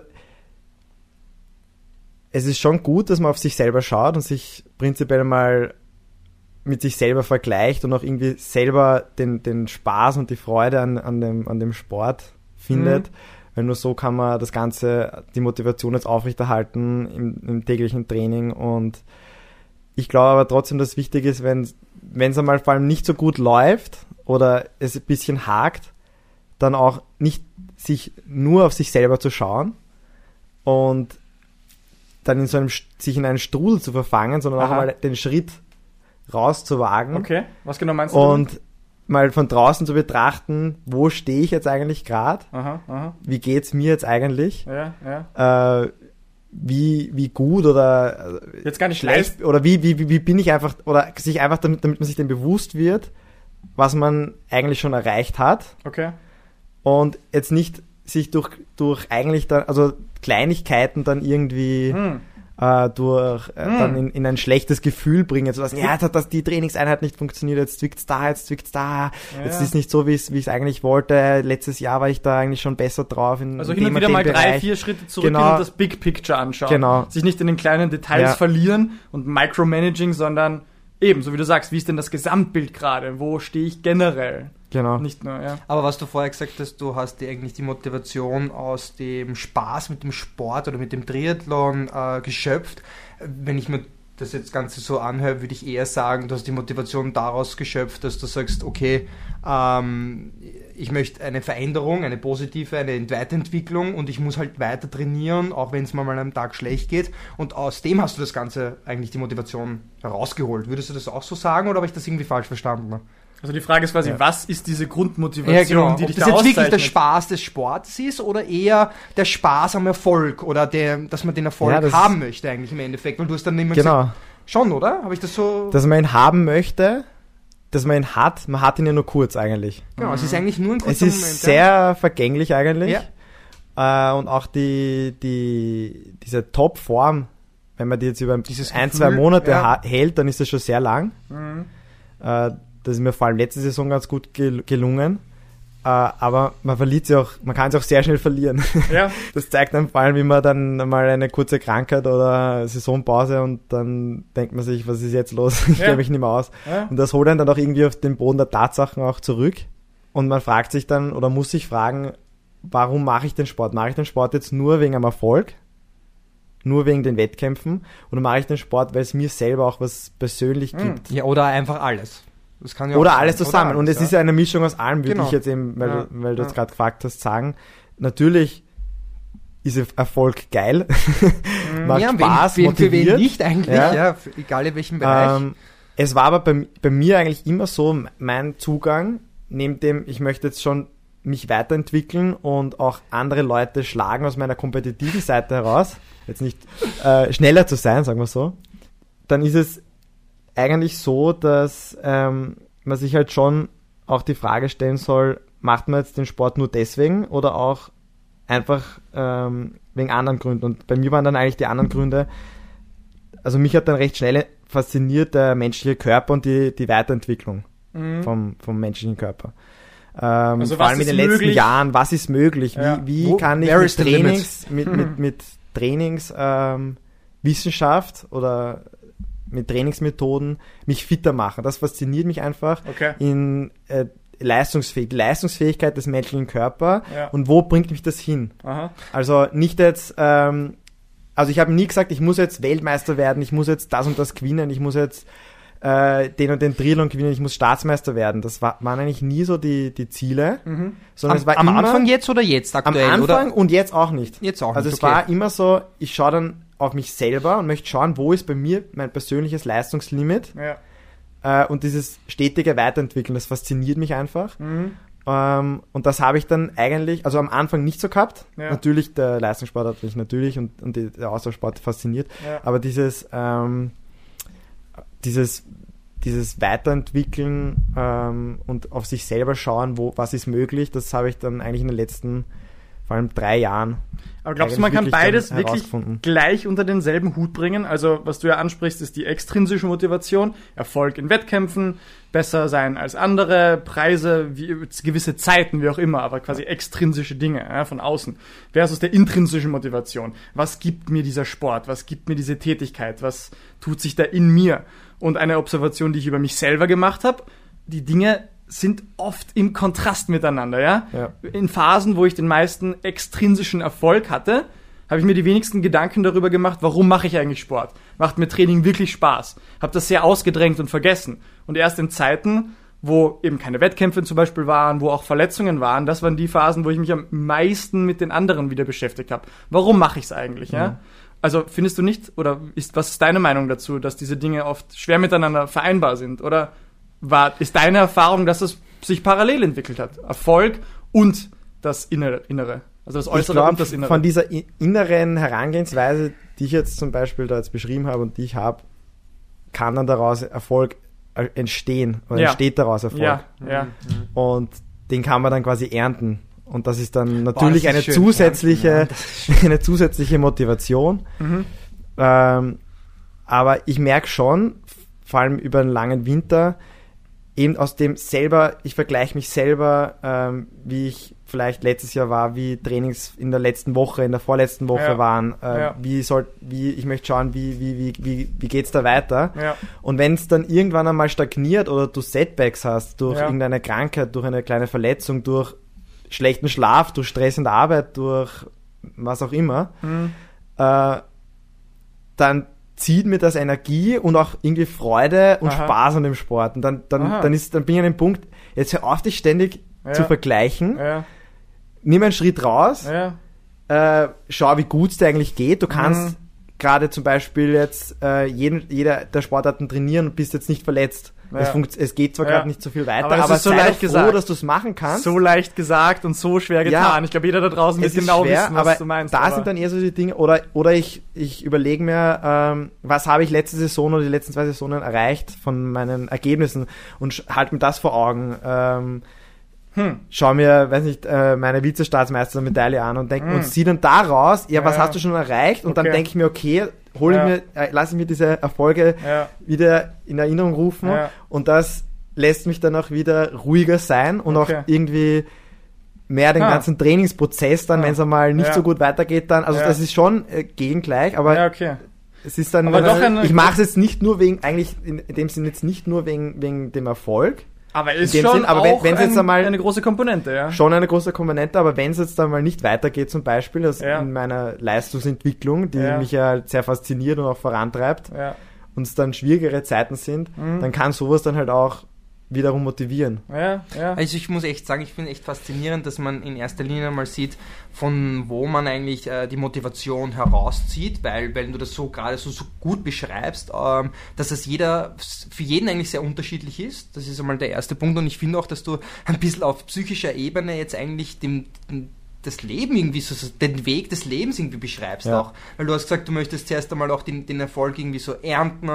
es ist schon gut, dass man auf sich selber schaut und sich prinzipiell mal mit sich selber vergleicht und auch irgendwie selber den, den Spaß und die Freude an, an, dem, an dem Sport findet. Mhm. Weil nur so kann man das Ganze, die Motivation jetzt aufrechterhalten im, im täglichen Training. Und ich glaube aber trotzdem, dass wichtig ist, wenn es einmal vor allem nicht so gut läuft oder es ein bisschen hakt, dann auch nicht sich nur auf sich selber zu schauen und dann in so einem, sich in einen Strudel zu verfangen, sondern Aha. auch mal den Schritt rauszuwagen. Okay, was genau meinst du? Und damit? Mal von draußen zu betrachten, wo stehe ich jetzt eigentlich gerade? Wie geht's mir jetzt eigentlich? Ja, ja. Äh, wie, wie gut oder jetzt gar nicht schlecht oder wie, wie, wie bin ich einfach oder sich einfach damit, damit man sich dem bewusst wird, was man eigentlich schon erreicht hat. Okay und jetzt nicht sich durch, durch eigentlich dann, also Kleinigkeiten dann irgendwie hm. Äh, durch äh, mm. dann in, in ein schlechtes Gefühl bringen, so dass, ja, jetzt hat das die Trainingseinheit nicht funktioniert, jetzt zwickt's da, jetzt zwickt's da, ja, jetzt ist nicht so, wie ich es eigentlich wollte. Letztes Jahr war ich da eigentlich schon besser drauf. In also hin und wieder mal Bereich. drei, vier Schritte zurück genau. und das Big Picture anschauen. Genau. Sich nicht in den kleinen Details ja. verlieren und Micromanaging, sondern eben, so wie du sagst, wie ist denn das Gesamtbild gerade? Wo stehe ich generell? Genau. Nicht nur, ja. Aber was du vorher gesagt hast, du hast dir eigentlich die Motivation aus dem Spaß mit dem Sport oder mit dem Triathlon äh, geschöpft. Wenn ich mir das jetzt Ganze so anhöre, würde ich eher sagen, du hast die Motivation daraus geschöpft, dass du sagst, okay, ähm, ich möchte eine Veränderung, eine positive, eine Weiterentwicklung und ich muss halt weiter trainieren, auch wenn es mal an einem Tag schlecht geht. Und aus dem hast du das Ganze eigentlich die Motivation herausgeholt. Würdest du das auch so sagen oder habe ich das irgendwie falsch verstanden? Also die Frage ist quasi, ja. was ist diese Grundmotivation, ja, genau. die dich Ob das da jetzt wirklich der Spaß des Sports ist oder eher der Spaß am Erfolg oder der, dass man den Erfolg ja, haben möchte eigentlich im Endeffekt, weil du hast dann immer genau. gesagt, schon, oder? Habe ich das so? Dass man ihn haben möchte, dass man ihn hat, man hat ihn ja nur kurz eigentlich. Genau, mhm. es ist eigentlich nur ein kurzer Moment. Es ist Moment, sehr ja. vergänglich eigentlich. Ja. Äh, und auch die, die, diese Top-Form, wenn man die jetzt über Dieses ein, Gefühl, zwei Monate ja. hält, dann ist das schon sehr lang. Mhm. Äh, das ist mir vor allem letzte Saison ganz gut gel gelungen. Uh, aber man verliert sie auch, man kann sie auch sehr schnell verlieren. Ja. [laughs] Das zeigt dann vor allem, wie man dann mal eine kurze Krankheit oder Saisonpause und dann denkt man sich, was ist jetzt los? [laughs] Ich ja. kenne mich nicht mehr aus. Ja. Und das holt einen dann auch irgendwie auf den Boden der Tatsachen auch zurück. Und man fragt sich dann oder muss sich fragen, warum mache ich den Sport? Mache ich den Sport jetzt nur wegen einem Erfolg? Nur wegen den Wettkämpfen? Oder mache ich den Sport, weil es mir selber auch was persönlich hm. gibt? Ja, oder einfach alles. Ja oder alles zusammen. Alles, und es ja. ist ja eine Mischung aus allem, würde genau. ich jetzt eben, weil, ja. weil du jetzt gerade gefragt hast, sagen. Natürlich ist Erfolg geil. [laughs] Macht ja, Spaß, wen, motiviert. Für wen nicht eigentlich, ja, egal in welchem Bereich. Ähm, es war aber bei, bei mir eigentlich immer so, mein Zugang, neben dem, ich möchte jetzt schon mich weiterentwickeln und auch andere Leute schlagen aus meiner kompetitiven Seite heraus, jetzt nicht äh, schneller zu sein, sagen wir so, dann ist es eigentlich so, dass ähm, man sich halt schon auch die Frage stellen soll, macht man jetzt den Sport nur deswegen oder auch einfach ähm, wegen anderen Gründen. Und bei mir waren dann eigentlich die anderen Gründe, also mich hat dann recht schnell fasziniert der menschliche Körper und die, die Weiterentwicklung mhm. vom, vom menschlichen Körper. Ähm, also vor allem in den möglich? letzten Jahren, was ist möglich? Ja. Wie, wie Wo, kann ich mit Trainings, mit, mit, mit Trainings ähm, Wissenschaft oder mit Trainingsmethoden mich fitter machen. Das fasziniert mich einfach okay. in äh, Leistungsfähig, Leistungsfähigkeit des menschlichen Körpers ja. und wo bringt mich das hin? Aha. Also nicht jetzt, ähm, also ich habe nie gesagt, ich muss jetzt Weltmeister werden, ich muss jetzt das und das gewinnen, ich muss jetzt äh, den und den Triathlon gewinnen, ich muss Staatsmeister werden. Das war, waren eigentlich nie so die, die Ziele. Mhm. Sondern am, es war am immer, Anfang jetzt oder jetzt aktuell? Am Anfang oder? und jetzt auch nicht. Jetzt auch also nicht. Also es okay. war immer so, ich schaue dann auf mich selber und möchte schauen, wo ist bei mir mein persönliches Leistungslimit. Ja. Äh, und dieses stetige Weiterentwickeln, das fasziniert mich einfach. Mhm. Ähm, und das habe ich dann eigentlich, also am Anfang nicht so gehabt. Ja. Natürlich, der Leistungssport hat mich natürlich und, und der Austauschsport fasziniert. Ja. Aber dieses, ähm, dieses, dieses Weiterentwickeln ähm, und auf sich selber schauen, wo, was ist möglich, das habe ich dann eigentlich in den letzten vor allem drei Jahren. Aber glaubst du, man kann beides wirklich gleich unter denselben Hut bringen? Also, was du ja ansprichst, ist die extrinsische Motivation, Erfolg in Wettkämpfen, besser sein als andere, Preise, wie, gewisse Zeiten, wie auch immer, aber quasi extrinsische Dinge ja, von außen. Versus der intrinsischen Motivation. Was gibt mir dieser Sport? Was gibt mir diese Tätigkeit? Was tut sich da in mir? Und eine Observation, die ich über mich selber gemacht habe, die Dinge sind oft im Kontrast miteinander, ja? ja? In Phasen, wo ich den meisten extrinsischen Erfolg hatte, habe ich mir die wenigsten Gedanken darüber gemacht, warum mache ich eigentlich Sport? Macht mir Training wirklich Spaß? Habe das sehr ausgedrängt und vergessen. Und erst in Zeiten, wo eben keine Wettkämpfe zum Beispiel waren, wo auch Verletzungen waren, das waren die Phasen, wo ich mich am meisten mit den anderen wieder beschäftigt habe. Warum mache ich es eigentlich, ja? ja? Also findest du nicht, oder ist, was ist deine Meinung dazu, dass diese Dinge oft schwer miteinander vereinbar sind? Oder war, ist deine Erfahrung, dass es sich parallel entwickelt hat? Erfolg und das Innere. Also das Äußere glaub, und das Innere. Von dieser inneren Herangehensweise, die ich jetzt zum Beispiel da jetzt beschrieben habe und die ich habe, kann dann daraus Erfolg äh, entstehen oder ja. entsteht daraus Erfolg. Ja, ja. Und den kann man dann quasi ernten. Und das ist dann natürlich Boah, ist eine schön. zusätzliche, ja, [laughs] eine zusätzliche Motivation. Mhm. Ähm, aber ich merke schon, vor allem über einen langen Winter, eben aus dem selber, ich vergleiche mich selber, ähm, wie ich vielleicht letztes Jahr war, wie Trainings in der letzten Woche, in der vorletzten Woche ja. waren, äh, ja. wie soll, wie, ich möchte schauen, wie, wie, wie, wie, wie geht's da weiter? Ja. Und wenn es dann irgendwann einmal stagniert oder du Setbacks hast, durch irgendeine Krankheit, durch eine kleine Verletzung, durch schlechten Schlaf, durch Stress in der Arbeit, durch was auch immer, mhm. äh, dann zieht mir das Energie und auch irgendwie Freude und Aha. Spaß an dem Sport. Und dann, dann, dann, ist, dann bin ich an dem Punkt, jetzt hör auf, dich ständig ja. zu vergleichen. Ja. Nimm einen Schritt raus. Ja. Äh, schau, wie gut es dir eigentlich geht. Du kannst mhm. Gerade zum Beispiel jetzt äh, jeden, jeder der Sportarten trainieren und bist jetzt nicht verletzt. Ja. Es, es, geht zwar ja. gerade nicht so viel weiter, aber, aber so leicht froh, gesagt, dass du es machen kannst. So leicht gesagt und so schwer getan. Ja, ich glaube, jeder da draußen wird genau schwer, wissen, was aber du meinst. Da aber sind dann eher so die Dinge, oder, oder ich, ich überlege mir, ähm, was habe ich letzte Saison oder die letzten zwei Saisonen erreicht von meinen Ergebnissen und halte mir das vor Augen. Ähm, hm. schau mir, weiß nicht, äh, meine Vizestaatsmeistermedaille an und denk, hm. und sieh dann daraus, ja, was ja. hast du schon erreicht? Und okay. dann denke ich mir, okay, hole ja. mir, äh, lasse ich mir diese Erfolge ja. wieder in Erinnerung rufen und das lässt mich dann auch wieder ruhiger sein und okay. auch irgendwie mehr den ah. ganzen Trainingsprozess dann, ah. wenn es einmal nicht ja. so gut weitergeht, dann, also ja. das ist schon äh, gegengleich, aber ja, okay. es ist dann, äh, ich mache es jetzt nicht nur wegen, eigentlich in, dem Sinn jetzt nicht nur wegen, wegen dem Erfolg, aber ist schon Sinn, aber auch wenn, jetzt einmal eine große Komponente, ja. Schon eine große Komponente, aber wenn es jetzt einmal nicht weitergeht, zum Beispiel, also ja. in meiner Leistungsentwicklung, die ja. mich ja sehr fasziniert und auch vorantreibt, ja. und es dann schwierigere Zeiten sind, mhm. dann kann sowas dann halt auch wiederum motivieren. Ja, ja. Also ich muss echt sagen, ich finde echt faszinierend, dass man in erster Linie mal sieht, von wo man eigentlich äh, die Motivation herauszieht, weil wenn du das so gerade so, so gut beschreibst, ähm, dass es jeder für jeden eigentlich sehr unterschiedlich ist. Das ist einmal der erste Punkt und ich finde auch, dass du ein bisschen auf psychischer Ebene jetzt eigentlich dem, dem das Leben irgendwie, so, so, den Weg des Lebens irgendwie beschreibst ja. auch. Weil du hast gesagt, du möchtest zuerst einmal auch den, den Erfolg irgendwie so ernten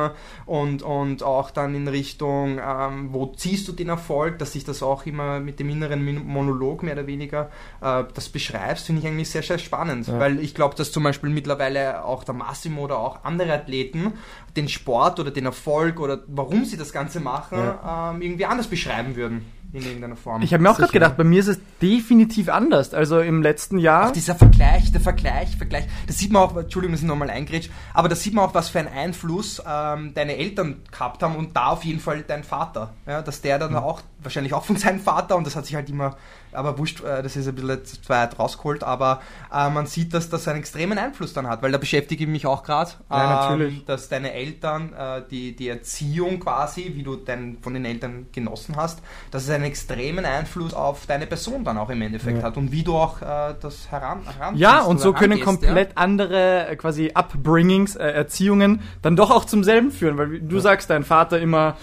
und, und auch dann in Richtung, ähm, wo ziehst du den Erfolg, dass sich das auch immer mit dem inneren Monolog mehr oder weniger äh, das beschreibst, finde ich eigentlich sehr, sehr spannend. Ja. Weil ich glaube, dass zum Beispiel mittlerweile auch der Massimo oder auch andere Athleten den Sport oder den Erfolg oder warum sie das Ganze machen, ja. ähm, irgendwie anders beschreiben würden in irgendeiner Form. Ich habe mir auch gerade gedacht, bei mir ist es definitiv anders. Also im letzten Jahr. Auch dieser Vergleich, der Vergleich, Vergleich. Das sieht man auch, Entschuldigung, dass ich nochmal eingrätsch, aber da sieht man auch, was für einen Einfluss ähm, deine Eltern gehabt haben und da auf jeden Fall dein Vater. Ja, dass der dann mhm. auch, wahrscheinlich auch von seinem Vater, und das hat sich halt immer aber wurscht, äh, das ist ein bisschen zu weit rausgeholt, aber äh, man sieht, dass das einen extremen Einfluss dann hat, weil da beschäftige ich mich auch gerade, ja, ähm, dass deine Eltern, äh, die, die Erziehung quasi, wie du dein, von den Eltern genossen hast, dass es einen extremen Einfluss auf deine Person dann auch im Endeffekt ja. hat und wie du auch äh, das heran, heran Ja, und so können komplett ja? andere äh, quasi Upbringings, äh, Erziehungen dann doch auch zum selben führen, weil du sagst, dein Vater immer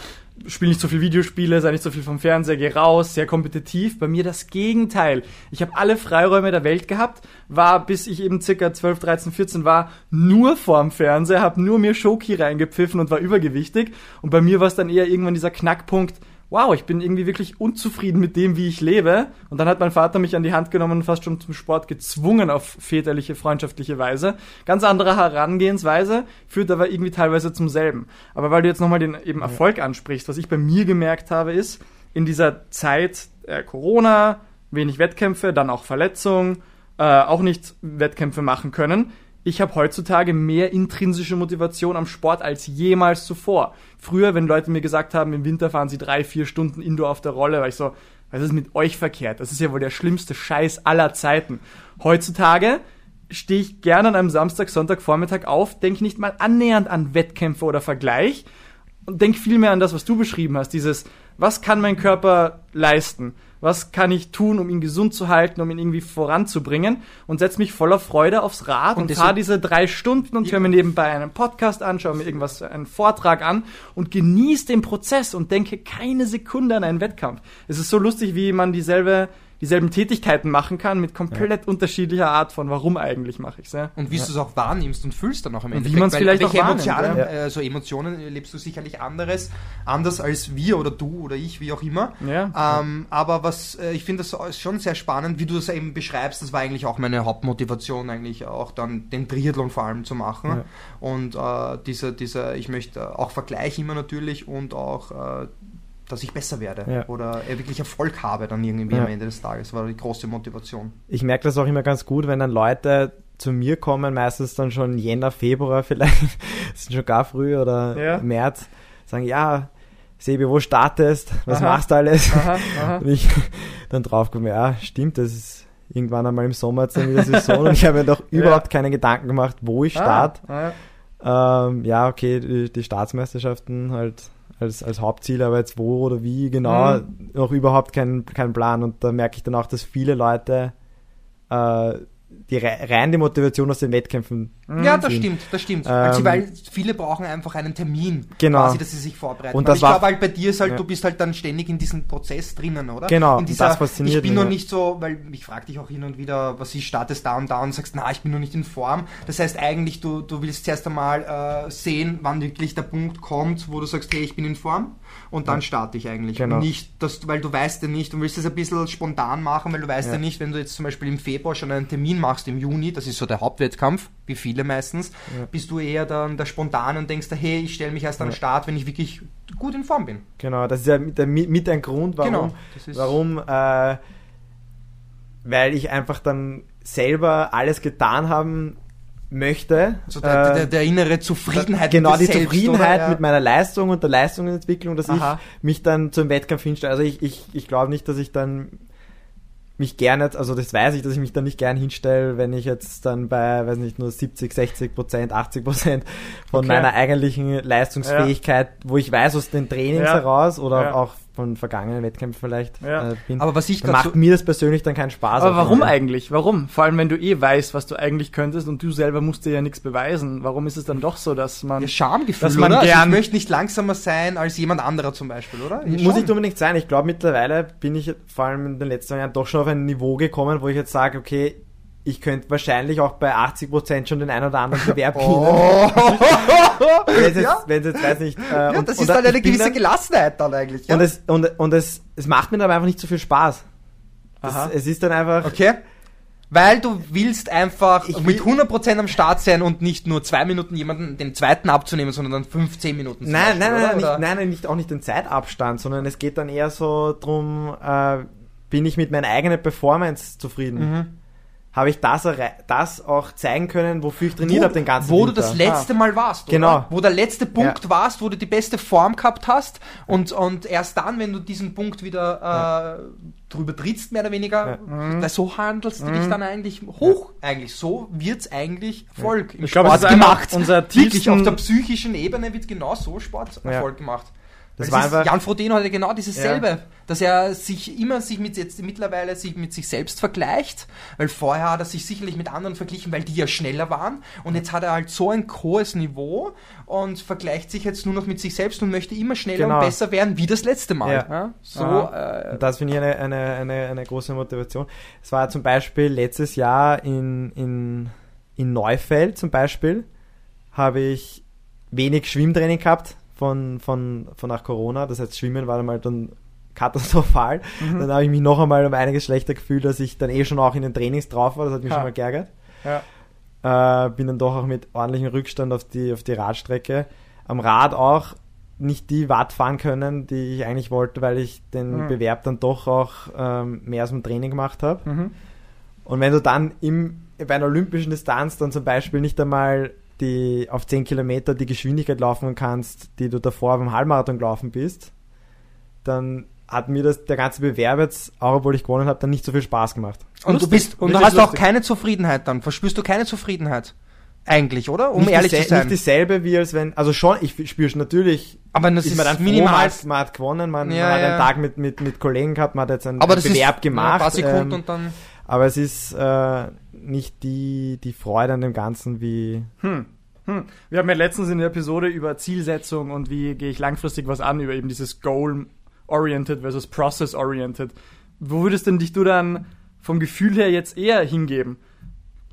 spiele nicht so viel Videospiele, sei nicht so viel vom Fernseher, geh raus, sehr kompetitiv. Bei mir das Gegenteil. Ich habe alle Freiräume der Welt gehabt, war bis ich eben circa 12, 13, 14 war, nur vorm Fernseher, habe nur mir Schoki reingepfiffen und war übergewichtig. Und bei mir war es dann eher irgendwann dieser Knackpunkt, wow, ich bin irgendwie wirklich unzufrieden mit dem, wie ich lebe. Und dann hat mein Vater mich an die Hand genommen und fast schon zum Sport gezwungen auf väterliche, freundschaftliche Weise. Ganz andere Herangehensweise, führt aber irgendwie teilweise zum selben. Aber weil du jetzt nochmal den eben Erfolg ansprichst, was ich bei mir gemerkt habe, ist, in dieser Zeit äh, Corona, wenig Wettkämpfe, dann auch Verletzung, äh, auch nicht Wettkämpfe machen können, ich habe heutzutage mehr intrinsische Motivation am Sport als jemals zuvor. Früher, wenn Leute mir gesagt haben, im Winter fahren sie drei, vier Stunden Indoor auf der Rolle, war ich so, was ist mit euch verkehrt? Das ist ja wohl der schlimmste Scheiß aller Zeiten. Heutzutage stehe ich gerne an einem Samstag, Sonntag, Vormittag auf, denke nicht mal annähernd an Wettkämpfe oder Vergleich und denke vielmehr an das, was du beschrieben hast, dieses, was kann mein Körper leisten? Was kann ich tun, um ihn gesund zu halten, um ihn irgendwie voranzubringen und setze mich voller Freude aufs Rad und, und fahre diese drei Stunden und höre mir nebenbei einen Podcast an, schaue mir irgendwas, einen Vortrag an und genieße den Prozess und denke keine Sekunde an einen Wettkampf. Es ist so lustig, wie man dieselbe dieselben Tätigkeiten machen kann mit komplett ja. unterschiedlicher Art von warum eigentlich mache ich es. Ja? Und wie ja. du es auch wahrnimmst und fühlst dann auch am Ende. Wie man es vielleicht auch wahrnimmt. Emotionen, ja. äh, so Emotionen erlebst du sicherlich anderes, anders als wir oder du oder ich, wie auch immer. Ja. Ähm, aber was äh, ich finde das schon sehr spannend, wie du das eben beschreibst. Das war eigentlich auch meine Hauptmotivation, eigentlich auch dann den Triathlon vor allem zu machen. Und äh, dieser, dieser, ich möchte auch Vergleich immer natürlich und auch äh, dass ich besser werde ja. oder wirklich Erfolg habe dann irgendwie ja. am Ende des Tages. War die große Motivation. Ich merke das auch immer ganz gut, wenn dann Leute zu mir kommen, meistens dann schon Jänner, Februar vielleicht, [laughs] sind schon gar früh oder ja. März, sagen, ja, Sebi, wo startest? Was aha. machst du alles? Aha, [laughs] aha. Und ich dann drauf komme, ja, stimmt, das ist irgendwann einmal im Sommer jetzt wieder Saison und ich habe mir doch [laughs] überhaupt keine Gedanken gemacht, wo ich starte. Ah, ähm, ja, okay, die, die Staatsmeisterschaften halt als, als Hauptziel, aber jetzt wo oder wie genau, mhm. noch überhaupt keinen kein Plan. Und da merke ich dann auch, dass viele Leute äh, die rein die Motivation aus den Wettkämpfen. Ja, das stimmt, das stimmt. Also, ähm, weil viele brauchen einfach einen Termin, genau. quasi, dass sie sich vorbereiten. Und das ich glaube halt bei dir ist halt, ja. du bist halt dann ständig in diesem Prozess drinnen, oder? Genau, in dieser, das fasziniert Ich bin noch nicht so, weil ich frage dich auch hin und wieder, was ich startest da und da und sagst, na, ich bin noch nicht in Form. Das heißt eigentlich, du, du willst zuerst einmal äh, sehen, wann wirklich der Punkt kommt, wo du sagst, hey, ich bin in Form und dann starte ich eigentlich. Genau. Nicht, dass, weil du weißt ja nicht, du willst es ein bisschen spontan machen, weil du weißt ja. ja. nicht, wenn du jetzt zum Beispiel im Februar schon einen Termin machst, im Juni, das ist so der Hauptwettkampf, wie viele meistens, ja. bist du eher dann der spontan und denkst, hey, ich stelle mich erst an den Start, wenn ich wirklich gut in Form bin. Genau, das ist ja mit, mit ein Grund, warum, genau, warum äh, weil ich einfach dann selber alles getan haben möchte. So der, der, der innere Zufriedenheit. Genau, die selbst, Zufriedenheit ja. mit meiner Leistung und der Leistungsentwicklung, dass Aha. ich mich dann zum Wettkampf hinstelle. Also ich, ich, ich glaube nicht, dass ich dann mich gerne, also das weiß ich, dass ich mich dann nicht gern hinstelle, wenn ich jetzt dann bei, weiß nicht, nur 70, 60 Prozent, 80 Prozent von okay. meiner eigentlichen Leistungsfähigkeit, ja. wo ich weiß aus den Trainings ja. heraus oder ja. auch von vergangenen Wettkämpfen vielleicht ja. äh, bin. Aber was ich macht so mir das persönlich dann keinen Spaß. Aber warum Fall. eigentlich? Warum? Vor allem, wenn du eh weißt, was du eigentlich könntest und du selber musst dir ja nichts beweisen. Warum ist es dann doch so, dass man ja, Schamgefühl, dass man oder? Gern also ich möchte nicht langsamer sein als jemand anderer zum Beispiel, oder? Ich Muss nicht unbedingt sein. Ich glaube mittlerweile bin ich vor allem in den letzten Jahren doch schon auf ein Niveau gekommen, wo ich jetzt sage, okay, ich könnte wahrscheinlich auch bei 80% schon den einen oder anderen Bewerb oh. [laughs] wenn es jetzt, ja. jetzt, weiß nicht. Äh, ja, und, das ist dann eine gewisse dann, Gelassenheit dann eigentlich. Ja? Und, es, und, und es, es macht mir aber einfach nicht so viel Spaß. Das, es ist dann einfach. Okay. Weil du willst einfach ich mit 100% am Start sein und nicht nur zwei Minuten jemanden den zweiten abzunehmen, sondern dann 15 Minuten. Nein, Beispiel, nein, nein, nicht, nein, nein, nicht, auch nicht den Zeitabstand, sondern es geht dann eher so drum, äh, bin ich mit meiner eigenen Performance zufrieden. Mhm habe ich das, das auch zeigen können, wofür ich trainiert habe den ganzen Wo Winter. du das letzte ah. Mal warst, genau. Oder? Wo der letzte Punkt ja. warst, wo du die beste Form gehabt hast und, und erst dann, wenn du diesen Punkt wieder ja. äh, drüber trittst, mehr oder weniger, ja. Mhm. so handelst du mhm. dich dann eigentlich hoch. Eigentlich so wird's eigentlich Erfolg im ich Sport glaub, gemacht. Unser Wirklich auf der psychischen Ebene wird genau so Sporterfolg gemacht. Das war einfach Jan Frodeno hatte genau dieses ja. selbe, dass er sich immer sich mit jetzt mittlerweile sich mit sich selbst vergleicht, weil vorher hat er sich sicherlich mit anderen verglichen, weil die ja schneller waren und jetzt hat er halt so ein hohes Niveau und vergleicht sich jetzt nur noch mit sich selbst und möchte immer schneller genau. und besser werden wie das letzte Mal. Ja. Ja? So, äh, das finde ich eine, eine, eine, eine große Motivation. Es war zum Beispiel letztes Jahr in, in, in Neufeld zum Beispiel habe ich wenig Schwimmtraining gehabt, von, von, von nach Corona. Das heißt, Schwimmen war dann mal dann katastrophal. Mhm. Dann habe ich mich noch einmal um einiges schlechter gefühlt, dass ich dann eh schon auch in den Trainings drauf war. Das hat mich ha. schon mal geärgert. Ja. Äh, bin dann doch auch mit ordentlichem Rückstand auf die, auf die Radstrecke. Am Rad auch nicht die Watt fahren können, die ich eigentlich wollte, weil ich den mhm. Bewerb dann doch auch ähm, mehr aus dem Training gemacht habe. Mhm. Und wenn du dann im, bei einer olympischen Distanz dann zum Beispiel nicht einmal die auf 10 Kilometer die Geschwindigkeit laufen kannst, die du davor beim Halbmarathon gelaufen bist, dann hat mir das der ganze Bewerb jetzt, auch obwohl ich gewonnen habe, dann nicht so viel Spaß gemacht. Und lustig. du bist und du hast lustig. auch keine Zufriedenheit dann. Verspürst du keine Zufriedenheit? Eigentlich, oder? Um nicht ehrlich zu sein. Nicht dieselbe wie als wenn, also schon, ich spüre es natürlich. Aber das ist, ist man dann minimal. Froh, man, hat gewonnen, man, ja, man hat einen Tag mit, mit, mit Kollegen gehabt, man hat jetzt einen, einen Bewerb gemacht. Ein paar Sekunden ähm, und dann. Aber es ist äh, nicht die, die Freude an dem Ganzen wie. Hm. Hm. Wir haben ja letztens in der Episode über Zielsetzung und wie gehe ich langfristig was an, über eben dieses Goal-Oriented versus Process-Oriented wo würdest denn dich du dann vom Gefühl her jetzt eher hingeben?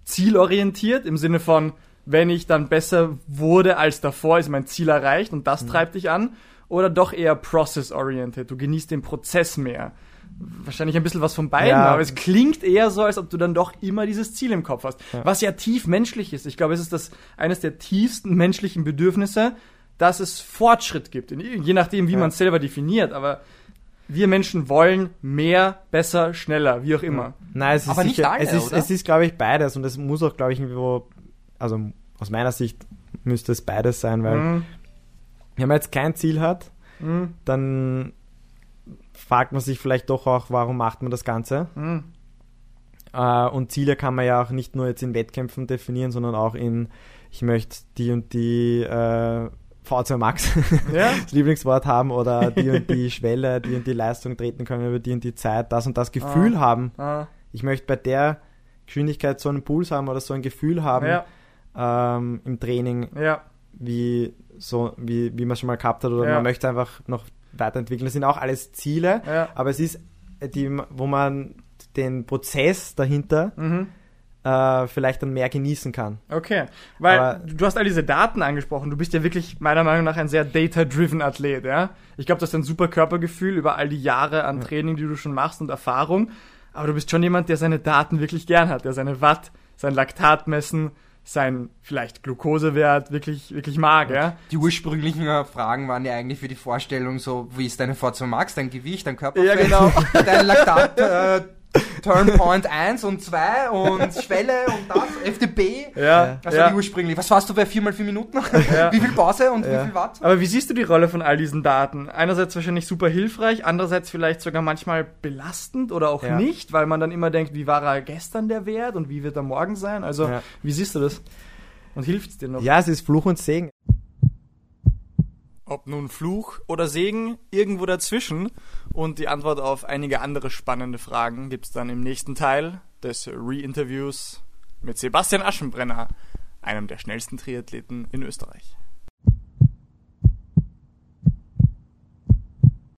Zielorientiert im Sinne von, wenn ich dann besser wurde als davor, ist mein Ziel erreicht und das mhm. treibt dich an? Oder doch eher process-oriented? Du genießt den Prozess mehr. Wahrscheinlich ein bisschen was von beiden, ja. aber es klingt eher so, als ob du dann doch immer dieses Ziel im Kopf hast. Ja. Was ja tief menschlich ist. Ich glaube, es ist das eines der tiefsten menschlichen Bedürfnisse, dass es Fortschritt gibt. Je nachdem, wie ja. man es selber definiert, aber wir Menschen wollen mehr, besser, schneller, wie auch immer. Nein, es ist aber sicher, nicht alle, es ist, es ist, glaube ich, beides und es muss auch, glaube ich, irgendwo, also aus meiner Sicht müsste es beides sein, weil mhm. wenn man jetzt kein Ziel hat, mhm. dann fragt man sich vielleicht doch auch, warum macht man das Ganze? Mhm. Äh, und Ziele kann man ja auch nicht nur jetzt in Wettkämpfen definieren, sondern auch in, ich möchte die und die äh, V2 Max [laughs] ja? das Lieblingswort haben oder die und die [laughs] Schwelle, die und die Leistung treten können über die und die Zeit, das und das Gefühl ah. haben. Ah. Ich möchte bei der Geschwindigkeit so einen Puls haben oder so ein Gefühl haben ja. ähm, im Training, ja. wie, so, wie, wie man schon mal gehabt hat oder man möchte einfach noch weiterentwickeln. Das sind auch alles Ziele, aber es ist die, wo man den Prozess dahinter mhm äh, vielleicht dann mehr genießen kann. Okay, weil Aber, du hast all diese Daten angesprochen. Du bist ja wirklich meiner Meinung nach ein sehr data-driven Athlet, ja. Ich glaube, du hast ein super Körpergefühl über all die Jahre an Training, die du schon machst und Erfahrung. Aber du bist schon jemand, der seine Daten wirklich gern hat, der seine Watt, sein Laktat messen, sein vielleicht Glukosewert wirklich, wirklich mag, ja. Die ursprünglichen Fragen waren ja eigentlich für die Vorstellung so, wie ist deine Forza Max, dein Gewicht, dein Körperfett, ja, genau. [laughs] dein Laktat, äh, Turnpoint 1 und 2 und Schwelle und das, FDP. Ja. Also ja. ursprünglich. Was warst du bei 4 x 4 Minuten? Ja. [laughs] wie viel Pause und ja. wie viel Watt? Aber wie siehst du die Rolle von all diesen Daten? Einerseits wahrscheinlich super hilfreich, andererseits vielleicht sogar manchmal belastend oder auch ja. nicht, weil man dann immer denkt, wie war er gestern der Wert und wie wird er morgen sein? Also, wie siehst du das? Und hilft es dir noch? Ja, es ist Fluch und Segen. Ob nun Fluch oder Segen, irgendwo dazwischen. Und die Antwort auf einige andere spannende Fragen gibt es dann im nächsten Teil des Re-Interviews mit Sebastian Aschenbrenner, einem der schnellsten Triathleten in Österreich.